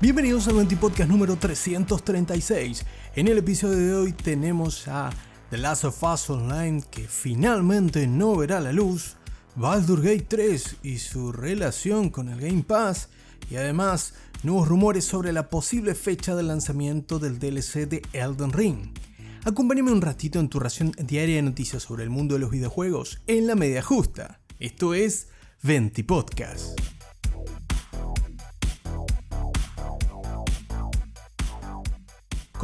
Bienvenidos al 20 Podcast número 336. En el episodio de hoy tenemos a The Last of Us Online que finalmente no verá la luz, Baldur Gate 3 y su relación con el Game Pass y además nuevos rumores sobre la posible fecha de lanzamiento del DLC de Elden Ring. Acompáñame un ratito en tu ración diaria de noticias sobre el mundo de los videojuegos en la media justa. Esto es 20 Podcast.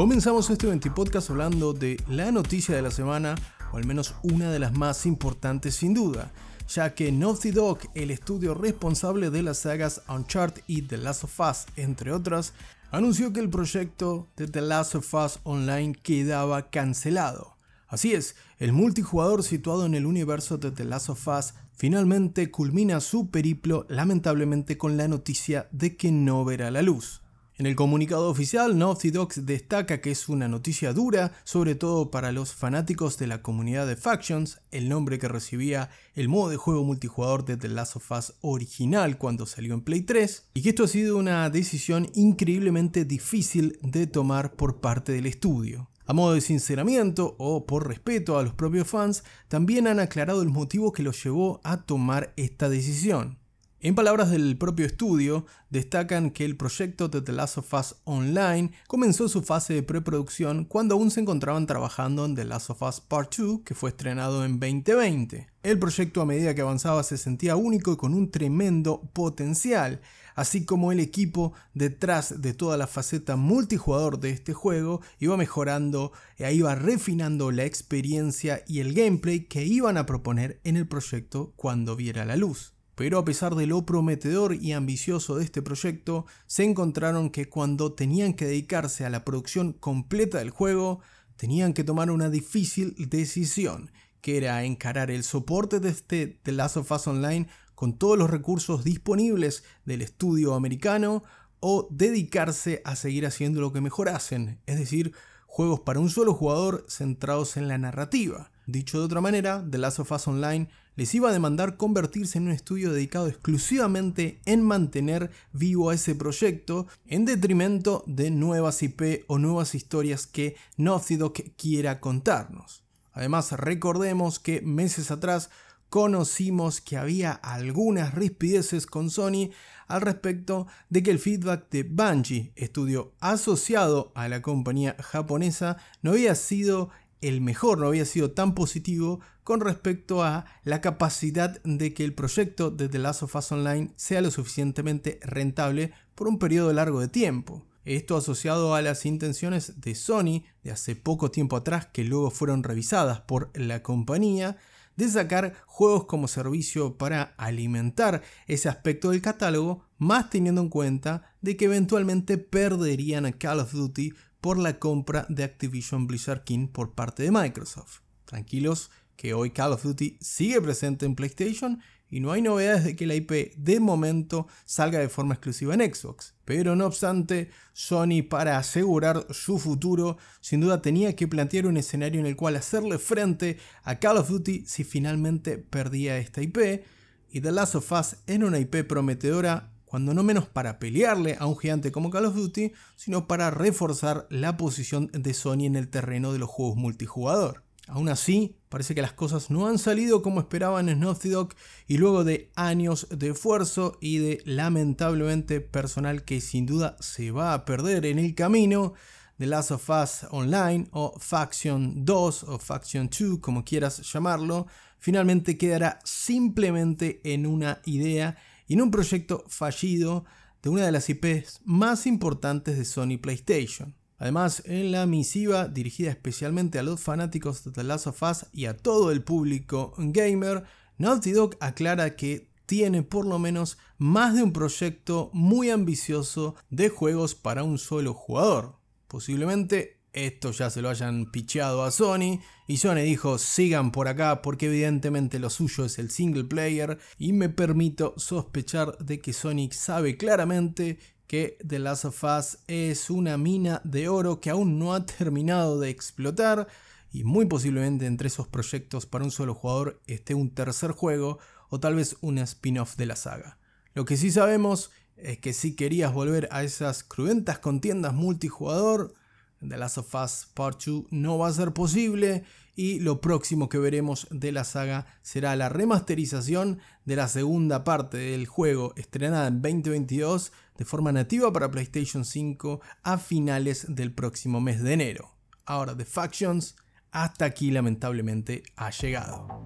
Comenzamos este 20 podcast hablando de la noticia de la semana, o al menos una de las más importantes sin duda, ya que Naughty Dog, el estudio responsable de las sagas Uncharted y The Last of Us, entre otras, anunció que el proyecto de The Last of Us Online quedaba cancelado. Así es, el multijugador situado en el universo de The Last of Us finalmente culmina su periplo lamentablemente con la noticia de que no verá la luz. En el comunicado oficial, Naughty Dog destaca que es una noticia dura, sobre todo para los fanáticos de la comunidad de Factions, el nombre que recibía el modo de juego multijugador de The Last of Us original cuando salió en Play 3, y que esto ha sido una decisión increíblemente difícil de tomar por parte del estudio. A modo de sinceramiento o por respeto a los propios fans, también han aclarado el motivo que los llevó a tomar esta decisión. En palabras del propio estudio, destacan que el proyecto de The Last of Us Online comenzó su fase de preproducción cuando aún se encontraban trabajando en The Last of Us Part 2, que fue estrenado en 2020. El proyecto a medida que avanzaba se sentía único y con un tremendo potencial, así como el equipo detrás de toda la faceta multijugador de este juego iba mejorando e iba refinando la experiencia y el gameplay que iban a proponer en el proyecto cuando viera la luz. Pero a pesar de lo prometedor y ambicioso de este proyecto, se encontraron que cuando tenían que dedicarse a la producción completa del juego, tenían que tomar una difícil decisión, que era encarar el soporte de este The Last of Us Online con todos los recursos disponibles del estudio americano o dedicarse a seguir haciendo lo que mejor hacen, es decir, juegos para un solo jugador centrados en la narrativa. Dicho de otra manera, The Last of Us Online les iba a demandar convertirse en un estudio dedicado exclusivamente en mantener vivo a ese proyecto en detrimento de nuevas IP o nuevas historias que Naughty Dog quiera contarnos. Además, recordemos que meses atrás conocimos que había algunas rispideces con Sony al respecto de que el feedback de Bungie, estudio asociado a la compañía japonesa, no había sido el mejor, no había sido tan positivo con respecto a la capacidad de que el proyecto de The Last of Us Online sea lo suficientemente rentable por un periodo largo de tiempo. Esto asociado a las intenciones de Sony de hace poco tiempo atrás que luego fueron revisadas por la compañía de sacar juegos como servicio para alimentar ese aspecto del catálogo, más teniendo en cuenta de que eventualmente perderían a Call of Duty por la compra de Activision Blizzard King por parte de Microsoft. Tranquilos que hoy Call of Duty sigue presente en PlayStation y no hay novedades de que la IP de momento salga de forma exclusiva en Xbox. Pero no obstante, Sony para asegurar su futuro sin duda tenía que plantear un escenario en el cual hacerle frente a Call of Duty si finalmente perdía esta IP y The Last of Us era una IP prometedora cuando no menos para pelearle a un gigante como Call of Duty, sino para reforzar la posición de Sony en el terreno de los juegos multijugador. Aún así, parece que las cosas no han salido como esperaban en Naughty Dog y luego de años de esfuerzo y de lamentablemente personal que sin duda se va a perder en el camino, de Last of Us Online o Faction 2 o Faction 2, como quieras llamarlo, finalmente quedará simplemente en una idea y en un proyecto fallido de una de las IPs más importantes de Sony PlayStation. Además, en la misiva dirigida especialmente a los fanáticos de The Last of Us y a todo el público gamer, Naughty Dog aclara que tiene por lo menos más de un proyecto muy ambicioso de juegos para un solo jugador. Posiblemente esto ya se lo hayan picheado a Sony y Sony dijo sigan por acá porque evidentemente lo suyo es el single player y me permito sospechar de que Sonic sabe claramente que The Last of Us es una mina de oro que aún no ha terminado de explotar y muy posiblemente entre esos proyectos para un solo jugador esté un tercer juego o tal vez un spin-off de la saga. Lo que sí sabemos es que si querías volver a esas cruentas contiendas multijugador, The Last of Us Part 2 no va a ser posible y lo próximo que veremos de la saga será la remasterización de la segunda parte del juego estrenada en 2022 de forma nativa para PlayStation 5 a finales del próximo mes de enero. Ahora The Factions hasta aquí lamentablemente ha llegado.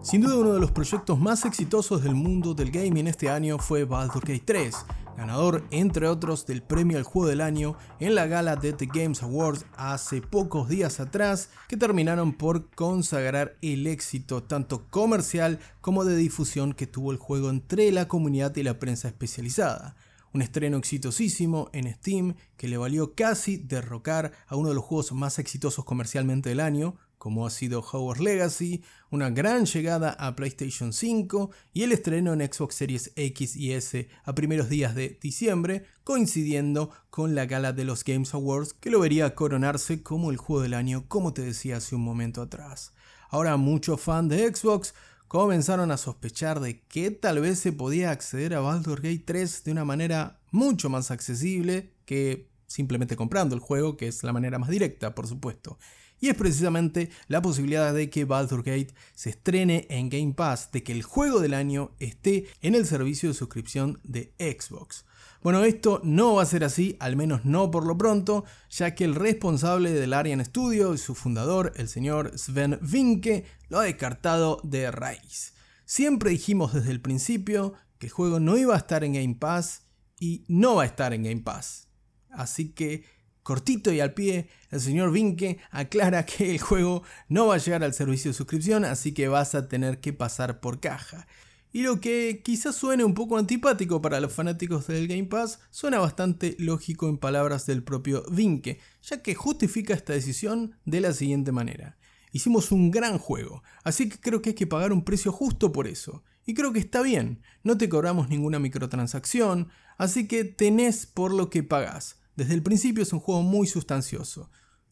Sin duda uno de los proyectos más exitosos del mundo del gaming este año fue Baldur's Gate 3, ganador entre otros del premio al juego del año en la gala de The Games Awards hace pocos días atrás que terminaron por consagrar el éxito tanto comercial como de difusión que tuvo el juego entre la comunidad y la prensa especializada. Un estreno exitosísimo en Steam que le valió casi derrocar a uno de los juegos más exitosos comercialmente del año, como ha sido Hogwarts Legacy, una gran llegada a PlayStation 5 y el estreno en Xbox Series X y S a primeros días de diciembre, coincidiendo con la gala de los Games Awards que lo vería coronarse como el juego del año, como te decía hace un momento atrás. Ahora muchos fans de Xbox comenzaron a sospechar de que tal vez se podía acceder a Baldur's Gate 3 de una manera mucho más accesible que simplemente comprando el juego, que es la manera más directa, por supuesto y es precisamente la posibilidad de que Baldur's Gate se estrene en Game Pass, de que el juego del año esté en el servicio de suscripción de Xbox. Bueno, esto no va a ser así, al menos no por lo pronto, ya que el responsable del Arian Studio y su fundador, el señor Sven Vinke, lo ha descartado de raíz. Siempre dijimos desde el principio que el juego no iba a estar en Game Pass y no va a estar en Game Pass. Así que cortito y al pie, el señor Vinke aclara que el juego no va a llegar al servicio de suscripción, así que vas a tener que pasar por caja. Y lo que quizás suene un poco antipático para los fanáticos del Game Pass, suena bastante lógico en palabras del propio Vinke, ya que justifica esta decisión de la siguiente manera. Hicimos un gran juego, así que creo que hay que pagar un precio justo por eso. Y creo que está bien, no te cobramos ninguna microtransacción, así que tenés por lo que pagás. Desde el principio es un juego muy sustancioso.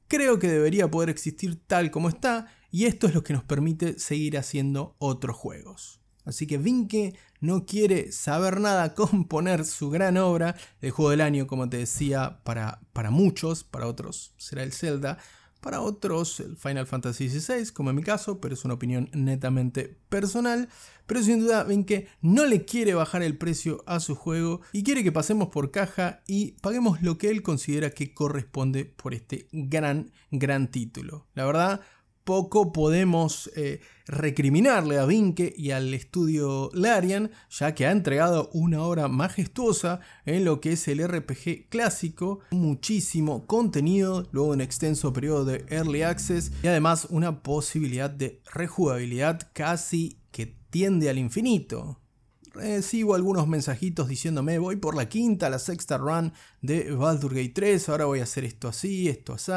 Creo que debería poder existir tal como está y esto es lo que nos permite seguir haciendo otros juegos. Así que Vinke no quiere saber nada con poner su gran obra, el juego del año, como te decía, para, para muchos, para otros será el Zelda, para otros el Final Fantasy XVI, como en mi caso, pero es una opinión netamente personal. Pero sin duda ven que no le quiere bajar el precio a su juego y quiere que pasemos por caja y paguemos lo que él considera que corresponde por este gran, gran título. La verdad, poco podemos eh, recriminarle a Vinke y al estudio Larian, ya que ha entregado una obra majestuosa en lo que es el RPG clásico, muchísimo contenido, luego un extenso periodo de Early Access y además una posibilidad de rejugabilidad casi que tiende al infinito recibo algunos mensajitos diciéndome voy por la quinta, la sexta run de Baldur's Gate 3, ahora voy a hacer esto así, esto así,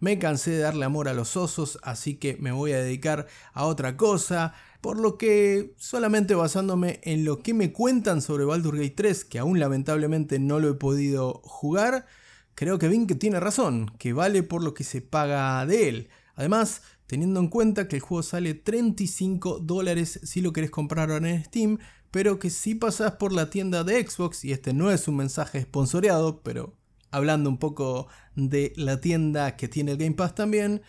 me cansé de darle amor a los osos, así que me voy a dedicar a otra cosa, por lo que solamente basándome en lo que me cuentan sobre Baldur's Gate 3, que aún lamentablemente no lo he podido jugar, creo que Vink tiene razón, que vale por lo que se paga de él. Además, teniendo en cuenta que el juego sale 35 dólares si lo querés comprar en Steam, pero que si pasas por la tienda de Xbox, y este no es un mensaje sponsoreado, pero hablando un poco de la tienda que tiene el Game Pass también,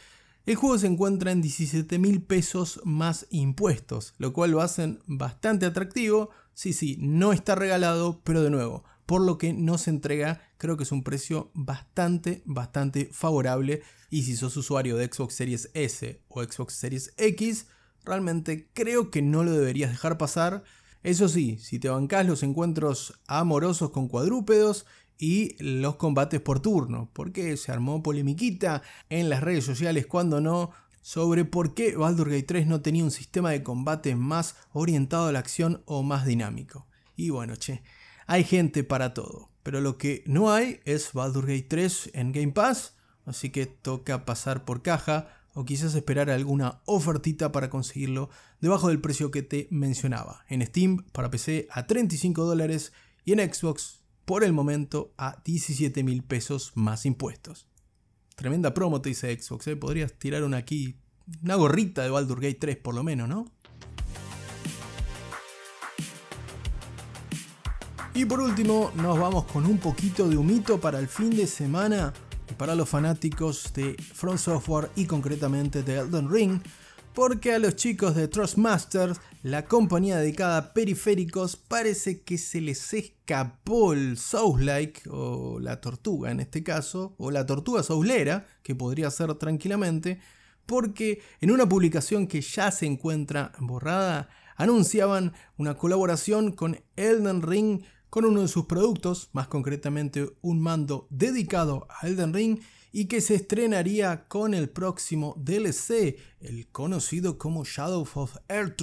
el juego se encuentra en 17 mil pesos más impuestos, lo cual lo hacen bastante atractivo. Sí, sí, no está regalado, pero de nuevo, por lo que no se entrega, creo que es un precio bastante, bastante favorable. Y si sos usuario de Xbox Series S o Xbox Series X, realmente creo que no lo deberías dejar pasar. Eso sí, si te bancás los encuentros amorosos con cuadrúpedos y los combates por turno, porque se armó polemiquita en las redes sociales cuando no sobre por qué Baldur's Gate 3 no tenía un sistema de combate más orientado a la acción o más dinámico. Y bueno, che, hay gente para todo, pero lo que no hay es Baldur's Gate 3 en Game Pass, así que toca pasar por caja o quizás esperar alguna ofertita para conseguirlo debajo del precio que te mencionaba. En Steam para PC a 35 dólares y en Xbox por el momento a 17 mil pesos más impuestos. Tremenda promo te dice Xbox, ¿eh? podrías tirar una aquí, una gorrita de Baldur Gate 3 por lo menos, ¿no? Y por último, nos vamos con un poquito de humito para el fin de semana para los fanáticos de Front Software y concretamente de Elden Ring, porque a los chicos de Trustmasters, la compañía dedicada a periféricos, parece que se les escapó el Souls-like, o la tortuga en este caso, o la tortuga soulera, que podría ser tranquilamente, porque en una publicación que ya se encuentra borrada, anunciaban una colaboración con Elden Ring con uno de sus productos, más concretamente un mando dedicado a Elden Ring y que se estrenaría con el próximo DLC, el conocido como Shadow of Earth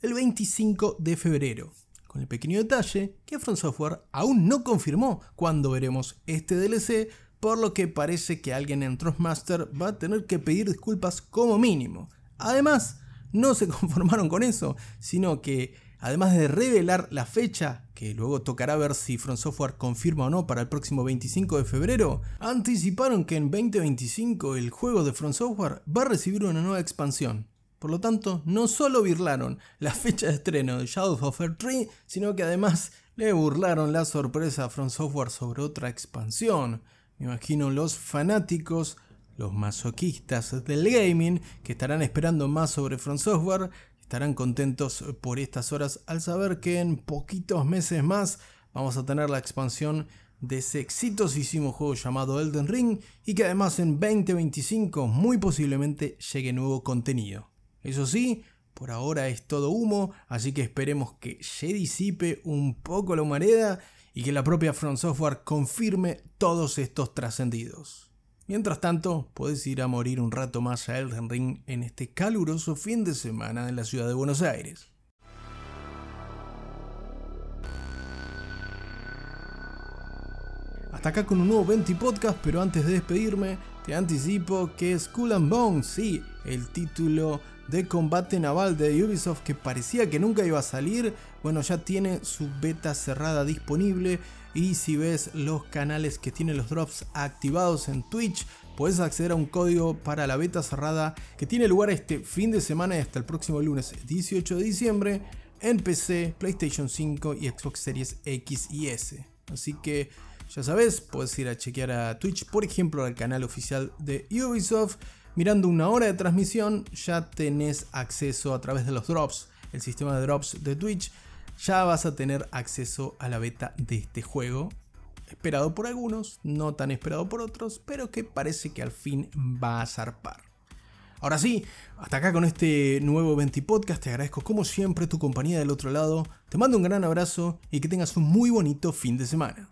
el 25 de febrero. Con el pequeño detalle que From Software aún no confirmó cuándo veremos este DLC, por lo que parece que alguien en Trustmaster va a tener que pedir disculpas como mínimo. Además, no se conformaron con eso, sino que además de revelar la fecha, que luego tocará ver si Front Software confirma o no para el próximo 25 de febrero, anticiparon que en 2025 el juego de Front Software va a recibir una nueva expansión. Por lo tanto, no solo burlaron la fecha de estreno de Shadow of Earth 3, sino que además le burlaron la sorpresa a Front Software sobre otra expansión. Me imagino los fanáticos los masoquistas del gaming que estarán esperando más sobre Front Software estarán contentos por estas horas al saber que en poquitos meses más vamos a tener la expansión de ese exitosísimo juego llamado Elden Ring y que además en 2025 muy posiblemente llegue nuevo contenido. Eso sí, por ahora es todo humo, así que esperemos que se disipe un poco la humareda y que la propia Front Software confirme todos estos trascendidos. Mientras tanto, puedes ir a morir un rato más a Elden Ring en este caluroso fin de semana en la ciudad de Buenos Aires. Hasta acá con un nuevo 20 podcast, pero antes de despedirme, te anticipo que Skull and Bones, sí, el título de combate naval de Ubisoft que parecía que nunca iba a salir, bueno, ya tiene su beta cerrada disponible y si ves los canales que tienen los drops activados en Twitch, puedes acceder a un código para la beta cerrada que tiene lugar este fin de semana y hasta el próximo lunes 18 de diciembre en PC, PlayStation 5 y Xbox Series X y S. Así que ya sabes, puedes ir a chequear a Twitch, por ejemplo, al canal oficial de Ubisoft. Mirando una hora de transmisión, ya tenés acceso a través de los drops, el sistema de drops de Twitch ya vas a tener acceso a la beta de este juego. Esperado por algunos, no tan esperado por otros, pero que parece que al fin va a zarpar. Ahora sí, hasta acá con este nuevo 20 podcast. Te agradezco como siempre tu compañía del otro lado. Te mando un gran abrazo y que tengas un muy bonito fin de semana.